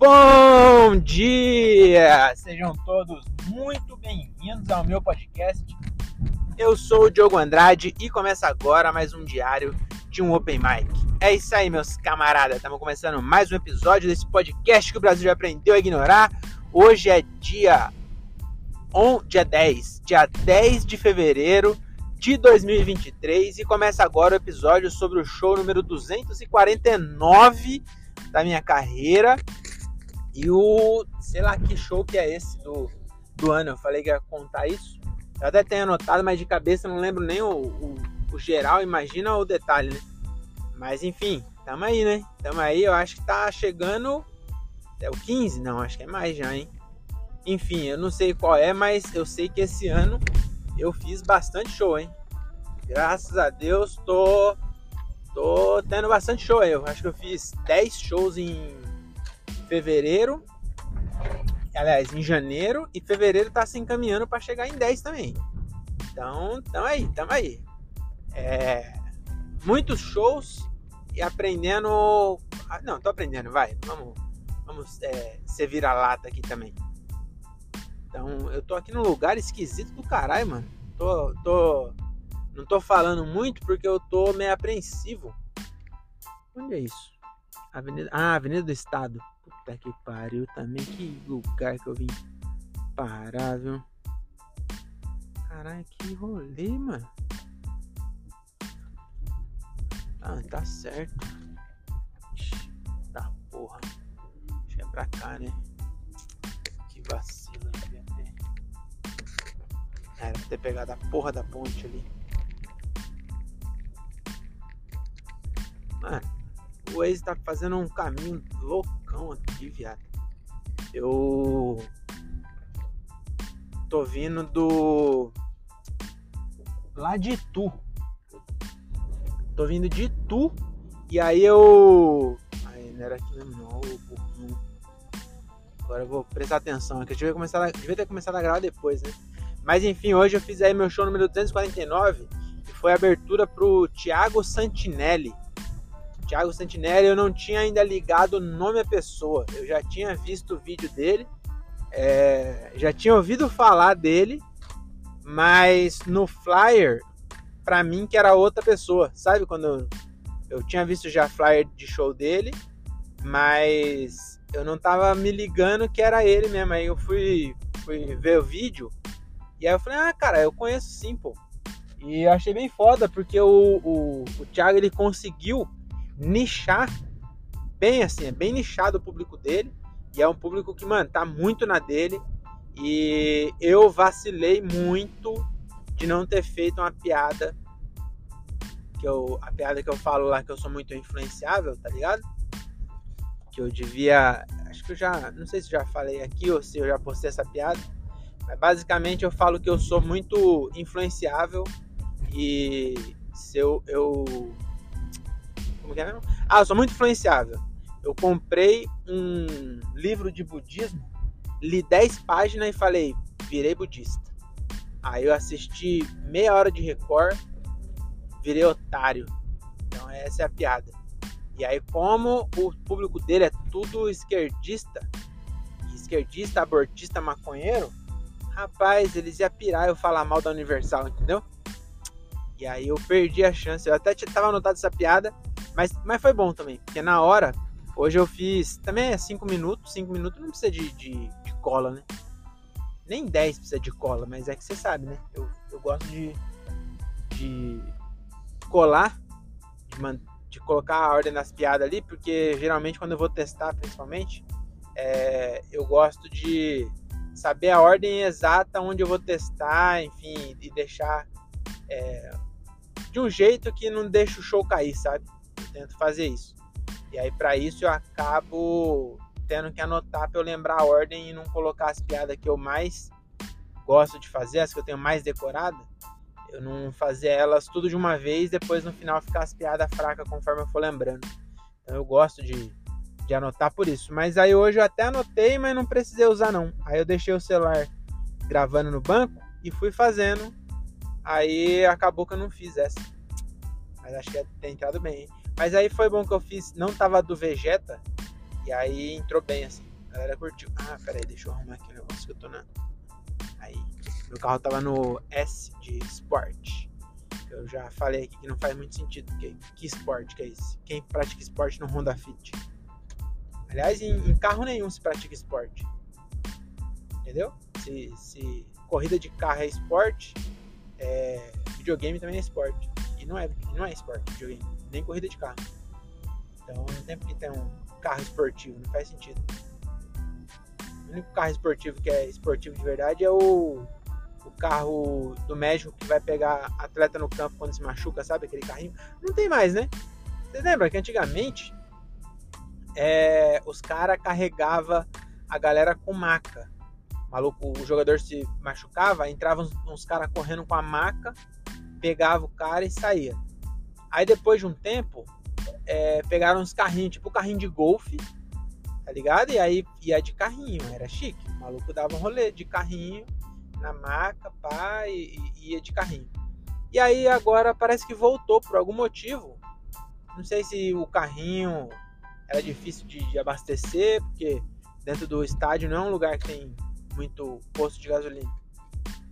Bom dia! Sejam todos muito bem-vindos ao meu podcast. Eu sou o Diogo Andrade e começa agora mais um diário de um Open Mic. É isso aí, meus camaradas. Estamos começando mais um episódio desse podcast que o Brasil já aprendeu a ignorar. Hoje é dia, on, dia 10, dia 10 de fevereiro de 2023 e começa agora o episódio sobre o show número 249 da minha carreira e o, sei lá que show que é esse do, do ano. Eu falei que ia contar isso. Eu até tenho anotado, mas de cabeça não lembro nem o, o, o geral, imagina o detalhe, né? Mas enfim, tamo aí, né? Tamo aí, eu acho que tá chegando. É o 15? Não, acho que é mais já, hein? Enfim, eu não sei qual é, mas eu sei que esse ano eu fiz bastante show, hein? Graças a Deus, tô, tô tendo bastante show. Eu acho que eu fiz 10 shows em fevereiro. Aliás, em janeiro e fevereiro tá se encaminhando para chegar em 10 também. Então, tamo aí, tamo aí. É, muitos shows e aprendendo. Não, tô aprendendo, vai. Vamos, vamos é, ser vira-lata aqui também. Então, eu tô aqui num lugar esquisito do caralho, mano. Tô, tô, não tô falando muito porque eu tô meio apreensivo. Onde é isso? Avenida, ah, Avenida do Estado. Puta que pariu também. Que lugar que eu vim parar, viu? Caralho, que rolê, mano. Ah, tá certo. Ixi, tá porra. Que é pra cá, né? Que vacilo, devia ter. Era ter pegado a porra da ponte ali. Mano, o Waze tá fazendo um caminho aqui, viado. Eu tô vindo do lá de Tu. Tô vindo de Tu e aí eu não era aqui mesmo não, Agora eu vou prestar atenção, que eu devia, começar a... devia ter começado a gravar depois, né? Mas enfim, hoje eu fiz aí meu show número 249, que foi a abertura pro Thiago Santinelli Thiago Santinelli, eu não tinha ainda ligado o nome à pessoa. Eu já tinha visto o vídeo dele, é, já tinha ouvido falar dele, mas no flyer, para mim que era outra pessoa. Sabe quando eu, eu tinha visto já flyer de show dele, mas eu não tava me ligando que era ele mesmo. Aí eu fui, fui ver o vídeo e aí eu falei, ah, cara, eu conheço sim, pô. E eu achei bem foda, porque o, o, o Thiago ele conseguiu nichar bem assim, é bem nichado o público dele. E é um público que, mano, tá muito na dele. E eu vacilei muito de não ter feito uma piada. Que eu, a piada que eu falo lá que eu sou muito influenciável, tá ligado? Que eu devia. Acho que eu já. Não sei se já falei aqui ou se eu já postei essa piada. Mas basicamente eu falo que eu sou muito influenciável. E se eu, eu como que é mesmo? Ah, eu sou muito influenciável. Eu comprei um livro de budismo, li 10 páginas e falei, virei budista. Aí eu assisti meia hora de Record, virei otário. Então essa é a piada. E aí, como o público dele é tudo esquerdista, esquerdista, abortista, maconheiro, rapaz, eles iam pirar eu falar mal da Universal, entendeu? E aí eu perdi a chance. Eu até tava anotado essa piada, mas, mas foi bom também, porque na hora, hoje eu fiz. Também é 5 minutos, 5 minutos não precisa de, de, de, cola, né? Nem 10 precisa de cola, mas é que você sabe, né? Eu, eu gosto de, de colar, de, man, de colocar a ordem das piadas ali, porque geralmente quando eu vou testar, principalmente, é, eu gosto de saber a ordem exata onde eu vou testar, enfim, e deixar é, de um jeito que não deixa o show cair, sabe? Tento fazer isso. E aí, para isso, eu acabo tendo que anotar para eu lembrar a ordem e não colocar as piadas que eu mais gosto de fazer, as que eu tenho mais decorada. Eu não fazer elas tudo de uma vez, depois no final ficar as piadas fracas conforme eu for lembrando. Então eu gosto de, de anotar por isso. Mas aí hoje eu até anotei, mas não precisei usar não. Aí eu deixei o celular gravando no banco e fui fazendo. Aí acabou que eu não fiz essa. Mas acho que tem entrado bem. Mas aí foi bom que eu fiz, não tava do Vegeta, e aí entrou bem assim. A galera curtiu. Ah, peraí, deixa eu arrumar aqui o negócio que eu tô na. Aí. Meu carro tava no S de Sport. Eu já falei aqui que não faz muito sentido. Que, que esporte que é esse? Quem pratica esporte no Honda Fit? Aliás, em, em carro nenhum se pratica esporte. Entendeu? Se, se corrida de carro é esporte, é, videogame também é esporte. Não é, não é esporte, videogame. Nem corrida de carro. Então não tem porque ter um carro esportivo, não faz sentido. O único carro esportivo que é esportivo de verdade é o o carro do médico que vai pegar atleta no campo quando se machuca, sabe? Aquele carrinho. Não tem mais, né? Você lembra que antigamente é, os caras carregavam a galera com maca. Maluco, o jogador se machucava, entravam uns, uns caras correndo com a maca, pegava o cara e saía. Aí depois de um tempo, é, pegaram uns carrinhos, tipo carrinho de golfe, tá ligado? E aí ia de carrinho, era chique. O maluco dava um rolê de carrinho na maca, pá, e, e ia de carrinho. E aí agora parece que voltou por algum motivo. Não sei se o carrinho era difícil de, de abastecer, porque dentro do estádio não é um lugar que tem muito posto de gasolina.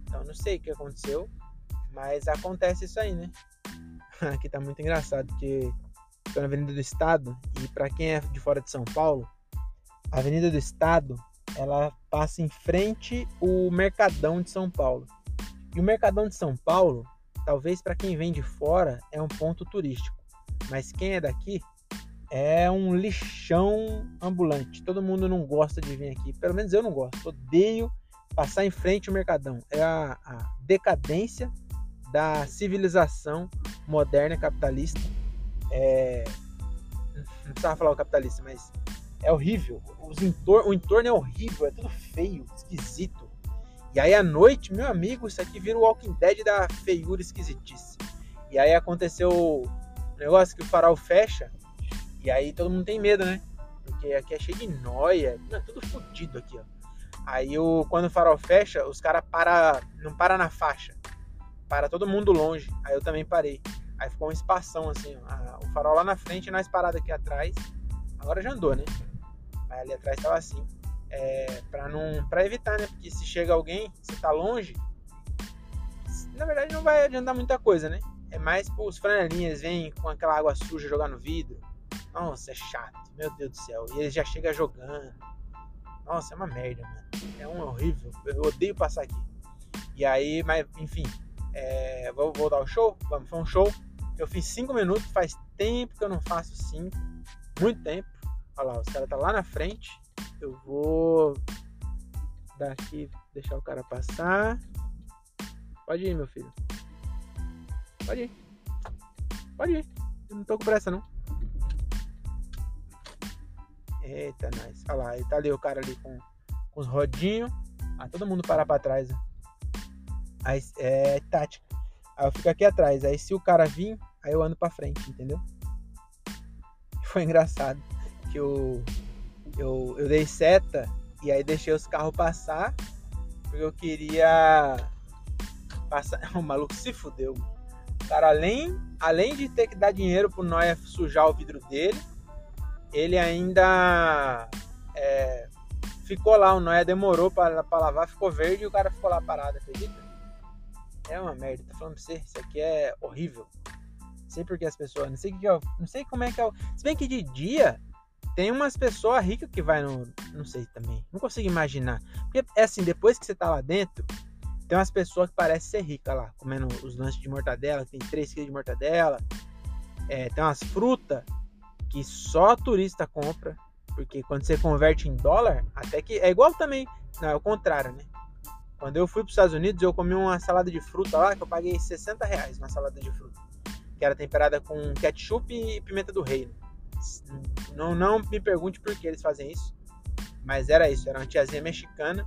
Então não sei o que aconteceu, mas acontece isso aí, né? Aqui tá muito engraçado, porque estou na Avenida do Estado e para quem é de fora de São Paulo, a Avenida do Estado ela passa em frente o Mercadão de São Paulo. E o Mercadão de São Paulo, talvez para quem vem de fora, é um ponto turístico, mas quem é daqui é um lixão ambulante. Todo mundo não gosta de vir aqui, pelo menos eu não gosto. Odeio passar em frente o Mercadão. É a, a decadência da civilização moderna capitalista. É, não precisava falar o capitalista, mas é horrível. Os entor o entorno é horrível, é tudo feio, esquisito. E aí à noite, meu amigo, isso aqui vira o Walking Dead da feiura esquisitice. E aí aconteceu o negócio que o farol fecha, e aí todo mundo tem medo, né? Porque aqui é cheio de noia, é tudo fodido aqui, ó. Aí o, quando o farol fecha, os caras para, não para na faixa. Para todo mundo longe. Aí eu também parei. Aí ficou um espação assim, ó, o farol lá na frente e nós parados aqui atrás. Agora já andou, né? Mas ali atrás estava assim. É, para não para evitar, né? Porque se chega alguém, você tá longe, na verdade não vai adiantar muita coisa, né? É mais os franelinhas vêm com aquela água suja jogar no vidro. Nossa, é chato, meu Deus do céu. E ele já chega jogando. Nossa, é uma merda, mano. É um horrível. Eu odeio passar aqui. E aí, mas enfim, é, vou, vou dar o show? Vamos, foi um show. Eu fiz 5 minutos, faz tempo que eu não faço 5. Muito tempo. Olha lá, os caras tá lá na frente. Eu vou daqui deixar o cara passar. Pode ir, meu filho. Pode ir. Pode ir. Eu não tô com pressa, não. Eita, nice. Olha lá, tá ali o cara ali com, com os rodinhos. Ah, todo mundo parar pra trás. Aí, é tática. Aí eu fico aqui atrás. Aí se o cara vir, aí eu ando pra frente, entendeu? Foi engraçado que eu, eu, eu dei seta e aí deixei os carros passar porque eu queria passar. O maluco se fudeu. O cara, além, além de ter que dar dinheiro pro Noia sujar o vidro dele, ele ainda é, ficou lá. O Noia demorou para lavar, ficou verde e o cara ficou lá parado, acredita? É uma merda, tô falando pra você, isso aqui é horrível. Não sei porque as pessoas, não sei que, não sei como é que é. Se bem que de dia tem umas pessoas ricas que vai no. Não sei também. Não consigo imaginar. Porque é assim, depois que você tá lá dentro, tem umas pessoas que parecem ser ricas lá, comendo os lanches de mortadela, tem 3 kg de mortadela. É, tem umas frutas que só turista compra. Porque quando você converte em dólar, até que. É igual também. Não, é o contrário, né? Quando eu fui para os Estados Unidos, eu comi uma salada de fruta lá que eu paguei 60 reais uma salada de fruta. Que era temperada com ketchup e pimenta do reino. Não, não me pergunte por que eles fazem isso. Mas era isso, era uma tiazinha mexicana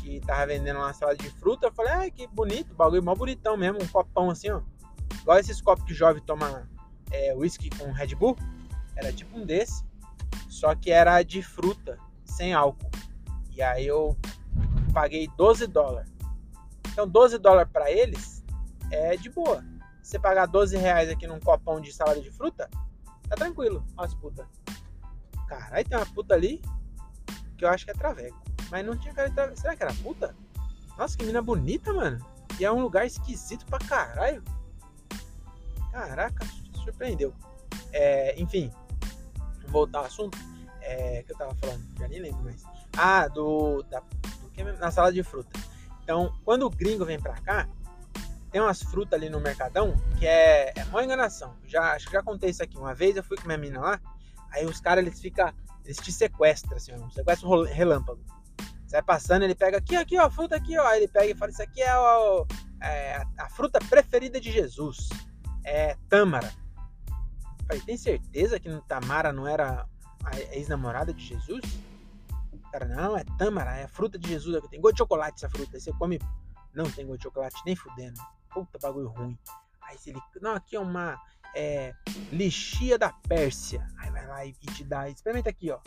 que tava vendendo uma salada de fruta. Eu falei, ah, que bonito, bagulho mó bonitão mesmo, um copão assim, ó. Igual esses copos que jovem toma é, whisky com Red Bull. Era tipo um desse. Só que era de fruta, sem álcool. E aí eu paguei 12 dólares. Então 12 dólares para eles é de boa. Você pagar 12 reais aqui num copão de salada de fruta, Tá tranquilo. Olha as putas. Caralho, tem uma puta ali. que eu acho que é traveco. Mas não tinha cara de traveco. Será que era puta? Nossa, que mina bonita, mano. E é um lugar esquisito pra caralho. Caraca, surpreendeu. É, enfim, voltar ao assunto. É, que eu tava falando, já nem lembro mais. Ah, do, da, na salada de fruta. Então, quando o gringo vem pra cá, tem umas frutas ali no Mercadão que é, é uma enganação. Já, acho que já contei isso aqui. Uma vez eu fui com minha mina lá, aí os caras eles ficam, eles te sequestram, assim, um sequestro relâmpago. Você vai passando, ele pega aqui, aqui, ó, a fruta aqui, ó. Aí ele pega e fala: Isso aqui é, ó, é a fruta preferida de Jesus. É tâmara. Falei: Tem certeza que Tamara não era a ex-namorada de Jesus? Cara, não, é tâmara, é fruta de Jesus. Tem gosto de chocolate essa fruta. Aí você come. Não tem gosto de chocolate, nem fudendo. Puta bagulho ruim. Aí ele. Não, aqui é uma. É, lixia da Pérsia. Aí vai lá e te dá. Experimenta aqui, ó.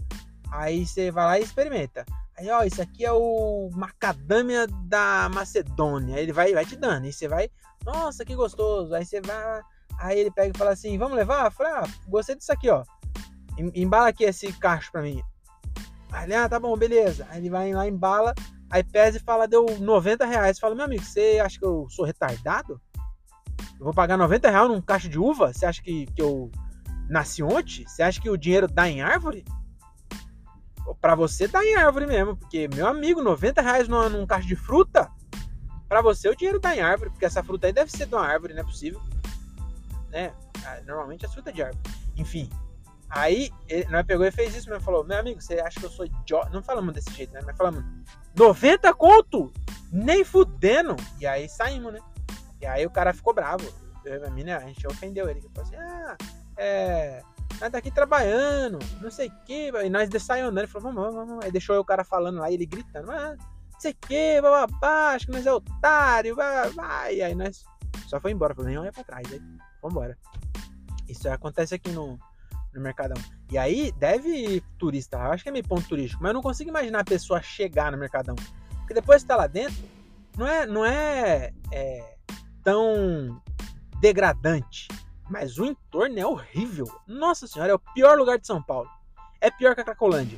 Aí você vai lá e experimenta. Aí, ó, isso aqui é o macadâmia da Macedônia. Aí ele vai, vai te dando. Aí você vai. Nossa, que gostoso. Aí você vai. Aí ele pega e fala assim: Vamos levar? Falei, ah, gostei disso aqui, ó. Embala aqui esse cacho pra mim. Aí ele, ah, tá bom, beleza. Aí ele vai lá, embala. Aí pesa e fala, deu 90 reais. Fala, meu amigo, você acha que eu sou retardado? Eu vou pagar 90 reais num cacho de uva? Você acha que, que eu nasci ontem? Você acha que o dinheiro dá em árvore? Pra você dá em árvore mesmo. Porque, meu amigo, 90 reais num, num cacho de fruta? Pra você o dinheiro dá em árvore. Porque essa fruta aí deve ser de uma árvore, não é possível. Né? Ah, normalmente é fruta de árvore. Enfim, Aí, ele, nós pegou e fez isso, mas falou, meu amigo, você acha que eu sou idiota? Não falamos desse jeito, né? Mas falamos, 90 conto? Nem fudendo. E aí saímos, né? E aí o cara ficou bravo. Eu minha mina, a gente ofendeu ele. Ele falou assim, ah, é... Nós tá aqui trabalhando, não sei o que. E nós saímos andando. Ele falou, vamos, vamos, vamos. Aí deixou o cara falando lá, ele gritando, ah, não sei o que, bababá, acho que nós é otário, vai. E aí nós só foi embora. Falei, nem olha pra trás. Aí, vambora. Isso acontece aqui no, no Mercadão. E aí deve ir turista, eu acho que é meio ponto turístico, mas eu não consigo imaginar a pessoa chegar no Mercadão. Porque depois que tá lá dentro, não é, não é, é tão degradante, mas o entorno é horrível. Nossa senhora, é o pior lugar de São Paulo. É pior que a Cracolândia.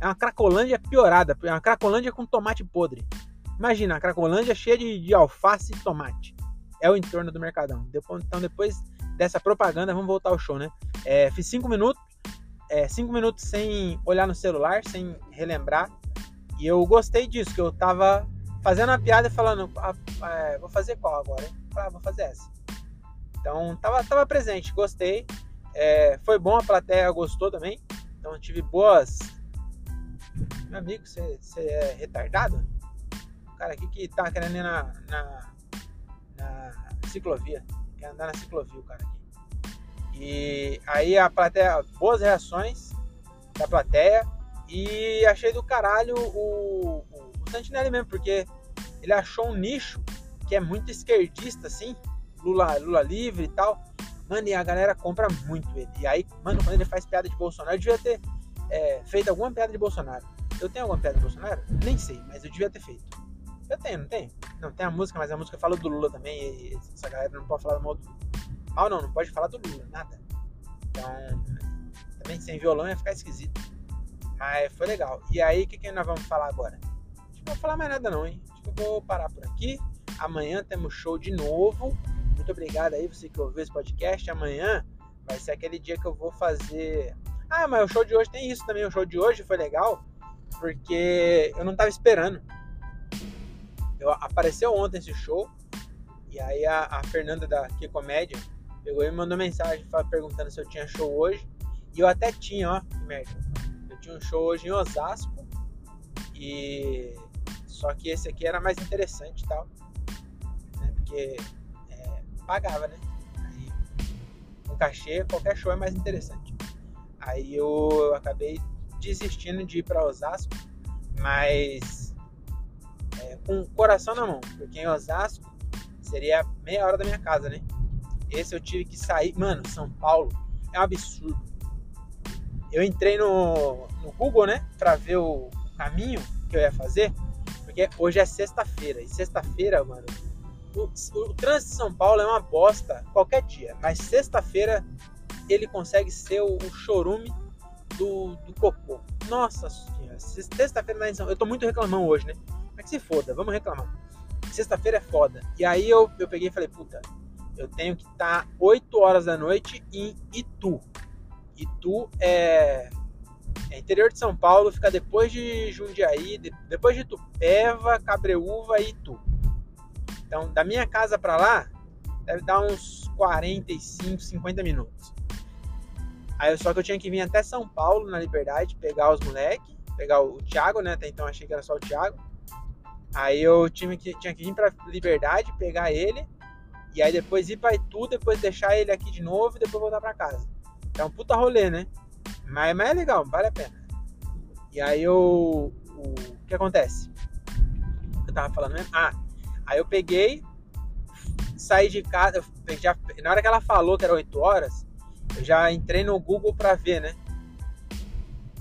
É uma Cracolândia piorada, é uma Cracolândia com tomate podre. Imagina, a Cracolândia cheia de, de alface e tomate. É o entorno do Mercadão. Então depois dessa propaganda, vamos voltar ao show, né? É, fiz cinco minutos, é, cinco minutos sem olhar no celular, sem relembrar. E eu gostei disso, que eu tava fazendo uma piada falando, ah, é, vou fazer qual agora? Ah, vou fazer essa. Então tava, tava presente, gostei. É, foi bom, a plateia gostou também. Então tive boas. Meu amigo, você, você é retardado? O cara aqui que tá querendo ir na, na, na ciclovia. Quer andar na ciclovia o cara aqui. E aí a plateia, boas reações da plateia. E achei do caralho o, o, o Santinelli mesmo, porque ele achou um nicho que é muito esquerdista, assim, Lula, Lula livre e tal. Mano, e a galera compra muito ele. E aí, mano, quando ele faz piada de Bolsonaro, eu devia ter é, feito alguma piada de Bolsonaro. Eu tenho alguma piada de Bolsonaro? Nem sei, mas eu devia ter feito. Eu tenho, não tenho? Não, tem a música, mas a música fala do Lula também. Essa galera não pode falar mal do Mal não, não pode falar do Lula, nada. Então, também sem violão ia ficar esquisito. Mas foi legal. E aí, o que, que nós vamos falar agora? Não vou falar mais nada não, hein? Acho que eu vou parar por aqui. Amanhã temos show de novo. Muito obrigado aí, você que ouviu esse podcast. Amanhã vai ser aquele dia que eu vou fazer. Ah, mas o show de hoje tem isso também. O show de hoje foi legal porque eu não tava esperando. Eu, apareceu ontem esse show. E aí a, a Fernanda da Que Comédia pegou e me mandou mensagem perguntando se eu tinha show hoje. E eu até tinha, ó, que merda. Eu tinha um show hoje em Osasco. E. Só que esse aqui era mais interessante e tal. Né? Porque é, pagava, né? Aí, com cachê, qualquer show é mais interessante. Aí eu, eu acabei desistindo de ir para Osasco, mas com o coração na mão, porque em Osasco seria meia hora da minha casa, né? Esse eu tive que sair. Mano, São Paulo é um absurdo. Eu entrei no, no Google, né? Pra ver o caminho que eu ia fazer. Porque hoje é sexta-feira. E sexta-feira, mano. O, o, trânsito de São Paulo é uma bosta qualquer dia. Mas sexta-feira ele consegue ser o, o chorume do, do cocô. Nossa senhora, sexta-feira na São Eu tô muito reclamando hoje, né? Mas que se foda, vamos reclamar. Sexta-feira é foda. E aí eu, eu peguei e falei, puta, eu tenho que estar tá 8 horas da noite em Itu. Itu é, é interior de São Paulo, fica depois de Jundiaí, de, depois de Tupéva, Cabreúva e Itu. Então, da minha casa para lá, deve dar uns 45, 50 minutos. Aí só que eu tinha que vir até São Paulo, na Liberdade, pegar os moleques, pegar o Thiago, né? Até então achei que era só o Thiago. Aí eu tinha que, tinha que vir pra Liberdade, pegar ele, e aí depois ir pra Itu, depois deixar ele aqui de novo e depois voltar pra casa. É um puta rolê, né? Mas, mas é legal, vale a pena. E aí eu. O, o que acontece? Eu tava falando mesmo? Ah, aí eu peguei, saí de casa, já, na hora que ela falou que era 8 horas, eu já entrei no Google para ver, né?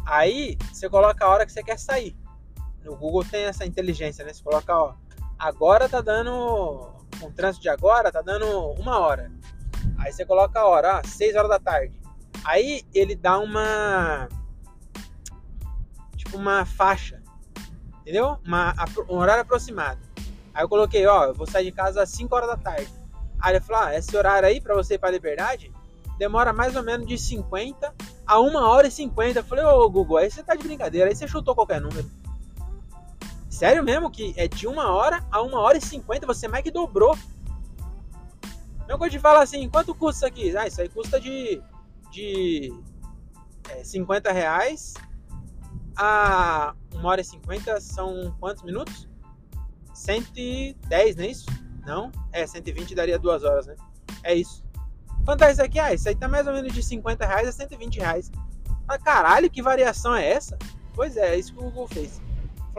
Aí você coloca a hora que você quer sair. No Google tem essa inteligência, né? Você coloca, ó, agora tá dando. O trânsito de agora, tá dando uma hora. Aí você coloca a hora, ó, 6 horas da tarde. Aí ele dá uma. Tipo uma faixa. Entendeu? Uma, um horário aproximado. Aí eu coloquei, ó, eu vou sair de casa às 5 horas da tarde. Aí ele falou, ah, esse horário aí pra você ir pra liberdade demora mais ou menos de 50 a 1 hora e 50. Eu falei, ô Google, aí você tá de brincadeira, aí você chutou qualquer número. Sério mesmo que é de 1 hora a 1 hora e 50, você mais que dobrou. Não coisa de falar assim, quanto custa isso aqui? Ah, isso aí custa de, de é, 50 reais a 1 hora e 50 são quantos minutos? 110, não é isso? Não? É, 120 daria 2 horas, né? É isso. Quanto é isso aqui? Ah, isso aí tá mais ou menos de 50 reais a 120 reais. Ah, caralho, que variação é essa? Pois é, é isso que o Google fez.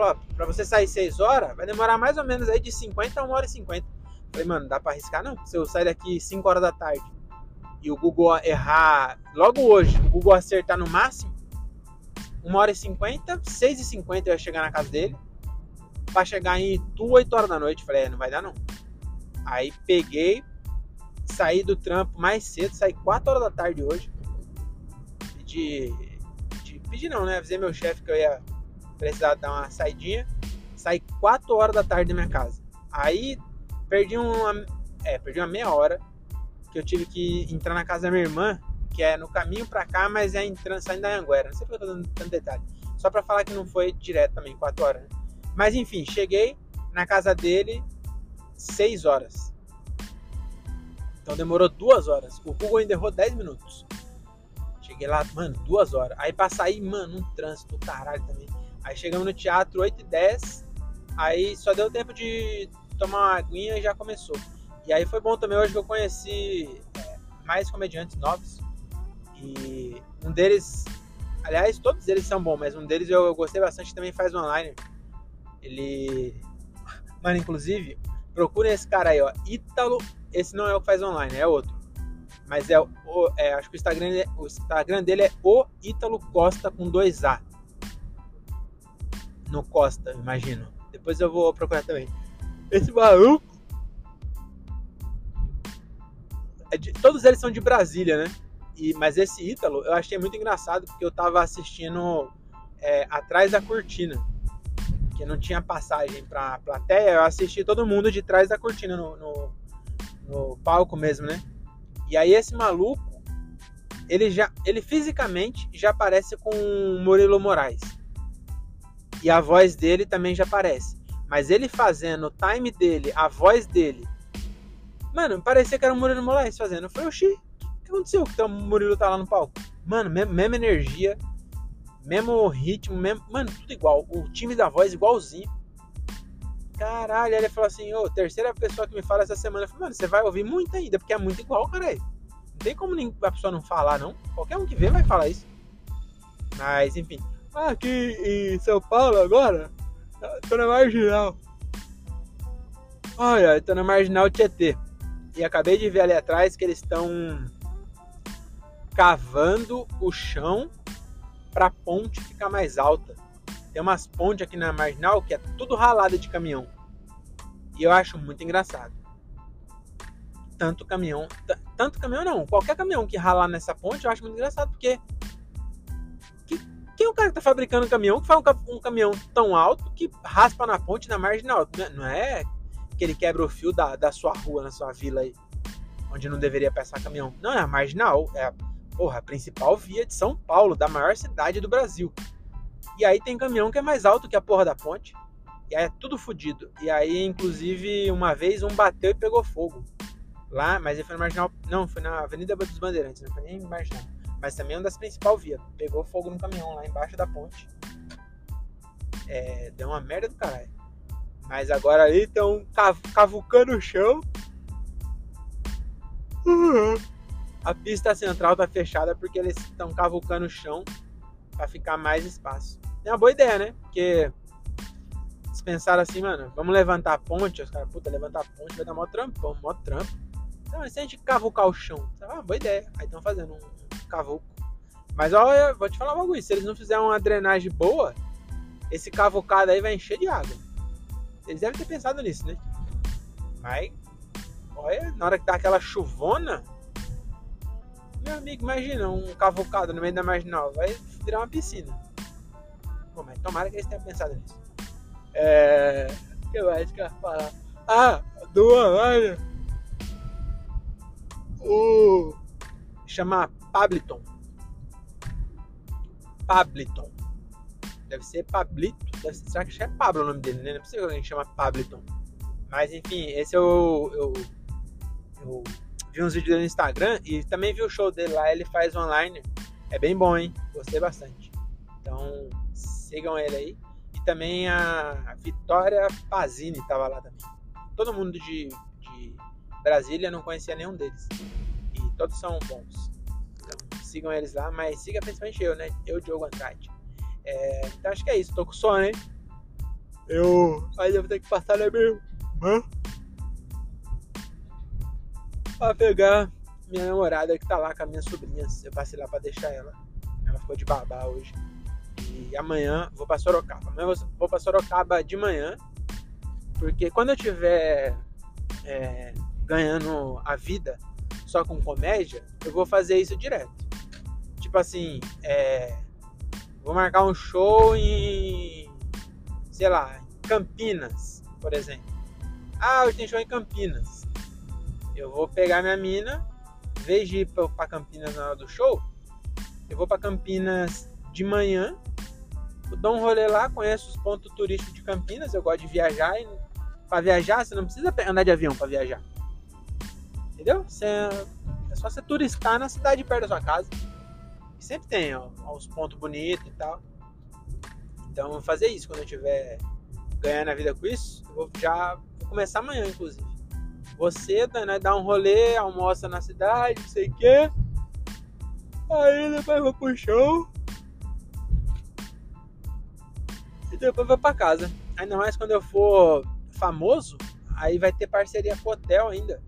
Falou, pra você sair 6 horas, vai demorar mais ou menos aí de 50 a 1 hora e 50. Falei, mano, dá pra arriscar não? Se eu sair daqui 5 horas da tarde e o Google errar logo hoje, o Google acertar no máximo, 1 hora e 50, 6 e 50 eu ia chegar na casa dele. Pra chegar em Itu 8 horas da noite. Falei, é, não vai dar não. Aí peguei, saí do trampo mais cedo, saí 4 horas da tarde hoje. Pedi. pedi, pedi não, né? Avisei meu chefe que eu ia precisar dar uma saidinha. Saí 4 horas da tarde da minha casa. Aí perdi uma. É, perdi uma meia hora. Que eu tive que entrar na casa da minha irmã, que é no caminho pra cá, mas é entrando, saindo da Anguera. Não sei porque eu tô dando tanto detalhe. Só pra falar que não foi direto também, 4 horas. Né? Mas enfim, cheguei na casa dele 6 horas. Então demorou duas horas. O Google ainda errou 10 minutos. Cheguei lá, mano, duas horas. Aí pra sair, mano, um trânsito caralho também. Aí chegamos no teatro 8 e 10. Aí só deu tempo de tomar uma aguinha e já começou. E aí foi bom também hoje que eu conheci é, mais comediantes novos. E um deles, aliás, todos eles são bons, mas um deles eu, eu gostei bastante também faz online. Ele. Mano, inclusive, procurem esse cara aí, ó. Ítalo esse não é o que faz online, é outro. Mas é, o, é acho que o Instagram, o Instagram dele é o Ítalo Costa com dois A. No Costa, imagino. Depois eu vou procurar também. Esse maluco. É de, todos eles são de Brasília, né? E, mas esse Ítalo eu achei muito engraçado porque eu tava assistindo é, atrás da cortina. Que não tinha passagem pra plateia. Eu assisti todo mundo de trás da cortina no, no no palco mesmo, né? E aí esse maluco, ele já, ele fisicamente já parece com Murilo Moraes. E a voz dele também já parece. Mas ele fazendo o time dele, a voz dele. Mano, parecia que era o Murilo Moraes fazendo. Eu falei, oxi, o que aconteceu que o Murilo tá lá no palco? Mano, mesma energia, mesmo ritmo, mesmo, mano, tudo igual. O time da voz igualzinho. Caralho, ele falou assim, ô, terceira pessoa que me fala essa semana. Eu falei, mano, você vai ouvir muito ainda, porque é muito igual, cara. Não tem como a pessoa não falar, não. Qualquer um que vê vai falar isso. Mas, enfim. Aqui em São Paulo agora, tô na Marginal. Olha, tô na Marginal Tietê. E acabei de ver ali atrás que eles estão cavando o chão pra ponte ficar mais alta. Tem umas pontes aqui na marginal que é tudo ralada de caminhão. E eu acho muito engraçado. Tanto caminhão, tanto caminhão não, qualquer caminhão que ralar nessa ponte eu acho muito engraçado porque que quem é o cara que tá fabricando um caminhão que faz um, um caminhão tão alto que raspa na ponte na marginal? Não é que ele quebra o fio da, da sua rua, na sua vila aí, onde não deveria passar caminhão. Não, é a marginal, é a, porra, a principal via de São Paulo, da maior cidade do Brasil. E aí tem caminhão que é mais alto que a porra da ponte. E aí é tudo fodido. E aí, inclusive, uma vez um bateu e pegou fogo. Lá, mas ele foi na marginal. Não, foi na Avenida dos Bandeirantes, não foi nem marginal. Mas também é uma das principais vias. Pegou fogo no caminhão lá embaixo da ponte. É, deu uma merda do caralho. Mas agora ali estão cavucando o chão. Uhum. A pista central tá fechada porque eles estão cavucando o chão para ficar mais espaço. É uma boa ideia, né? Porque eles pensaram assim, mano, vamos levantar a ponte. Os caras, puta, levantar a ponte vai dar mó trampão, mó trampo. Então, se a gente cavucar o chão, ah, boa ideia. Aí estão fazendo um cavuco. Mas olha, vou te falar uma coisa, se eles não fizerem uma drenagem boa, esse cavucado aí vai encher de água. Eles devem ter pensado nisso, né? Mas, olha, na hora que dá aquela chuvona, meu amigo, imagina um cavocado no meio da marginal, vai virar uma piscina. Bom, mas tomara que eles tenham pensado nisso. É. O que mais que eu ia falar? Ah, do online. O. Chama Pabliton. Pabliton. Deve ser Pablito. Deve ser, será que é Pablo o nome dele, né? Não é possível que alguém chama Pabliton. Mas enfim, esse eu, eu, eu vi uns vídeos dele no Instagram e também vi o show dele lá. Ele faz online. É bem bom, hein? Gostei bastante. Então sigam ele aí. E também a Vitória Pazini tava lá também. Todo mundo de, de Brasília não conhecia nenhum deles. E todos são bons. Sigam eles lá, mas siga principalmente eu, né? Eu, Diogo Andrade. É, então acho que é isso, tô com sono, hein? Eu ainda vou ter que passar na minha irmã pra pegar minha namorada que tá lá com as minhas sobrinhas. Eu passei lá pra deixar ela. Ela ficou de babá hoje. E amanhã vou pra Sorocaba. Amanhã vou pra Sorocaba de manhã. Porque quando eu tiver é, ganhando a vida só com comédia, eu vou fazer isso direto. Tipo assim, é, Vou marcar um show em, sei lá, Campinas, por exemplo. Ah, hoje tem show em Campinas. Eu vou pegar minha mina, em vez de ir pra Campinas na hora do show, eu vou para Campinas de manhã, dou um rolê lá, conheço os pontos turísticos de Campinas, eu gosto de viajar e para viajar você não precisa andar de avião para viajar. Entendeu? Você, é só você turistar na cidade perto da sua casa. Sempre tem ó, uns pontos bonitos e tal. Então vou fazer isso quando eu tiver ganhando a vida com isso. Eu vou já vou começar amanhã, inclusive. Você né, dá um rolê, almoça na cidade, não sei o quê. Aí depois vou pro show. E depois vou pra casa. Ainda mais quando eu for famoso, aí vai ter parceria com hotel ainda.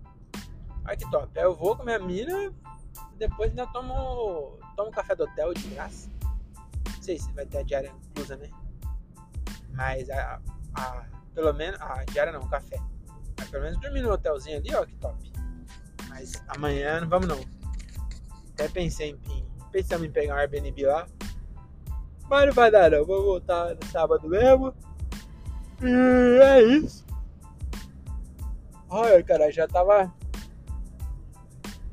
Olha que top. Aí eu vou com minha mina, depois ainda tomo toma um café do hotel de graça. Não sei se vai ter a diária inclusa, né? Mas a, a, pelo menos. A diária não, café. Mas pelo menos dormir no hotelzinho ali, ó, que top. Mas amanhã não vamos não. Até pensei em, em pensamos em pegar um Airbnb lá. Mas não vai dar não. Vou voltar no sábado mesmo. E é isso. Olha, cara, já tava.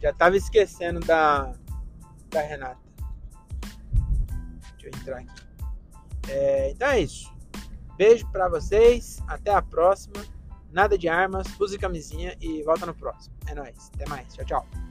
Já tava esquecendo da da Renata. Deixa eu entrar aqui. É, então é isso. Beijo para vocês. Até a próxima. Nada de armas. Use camisinha e volta no próximo. É nóis. Até mais. Tchau, tchau.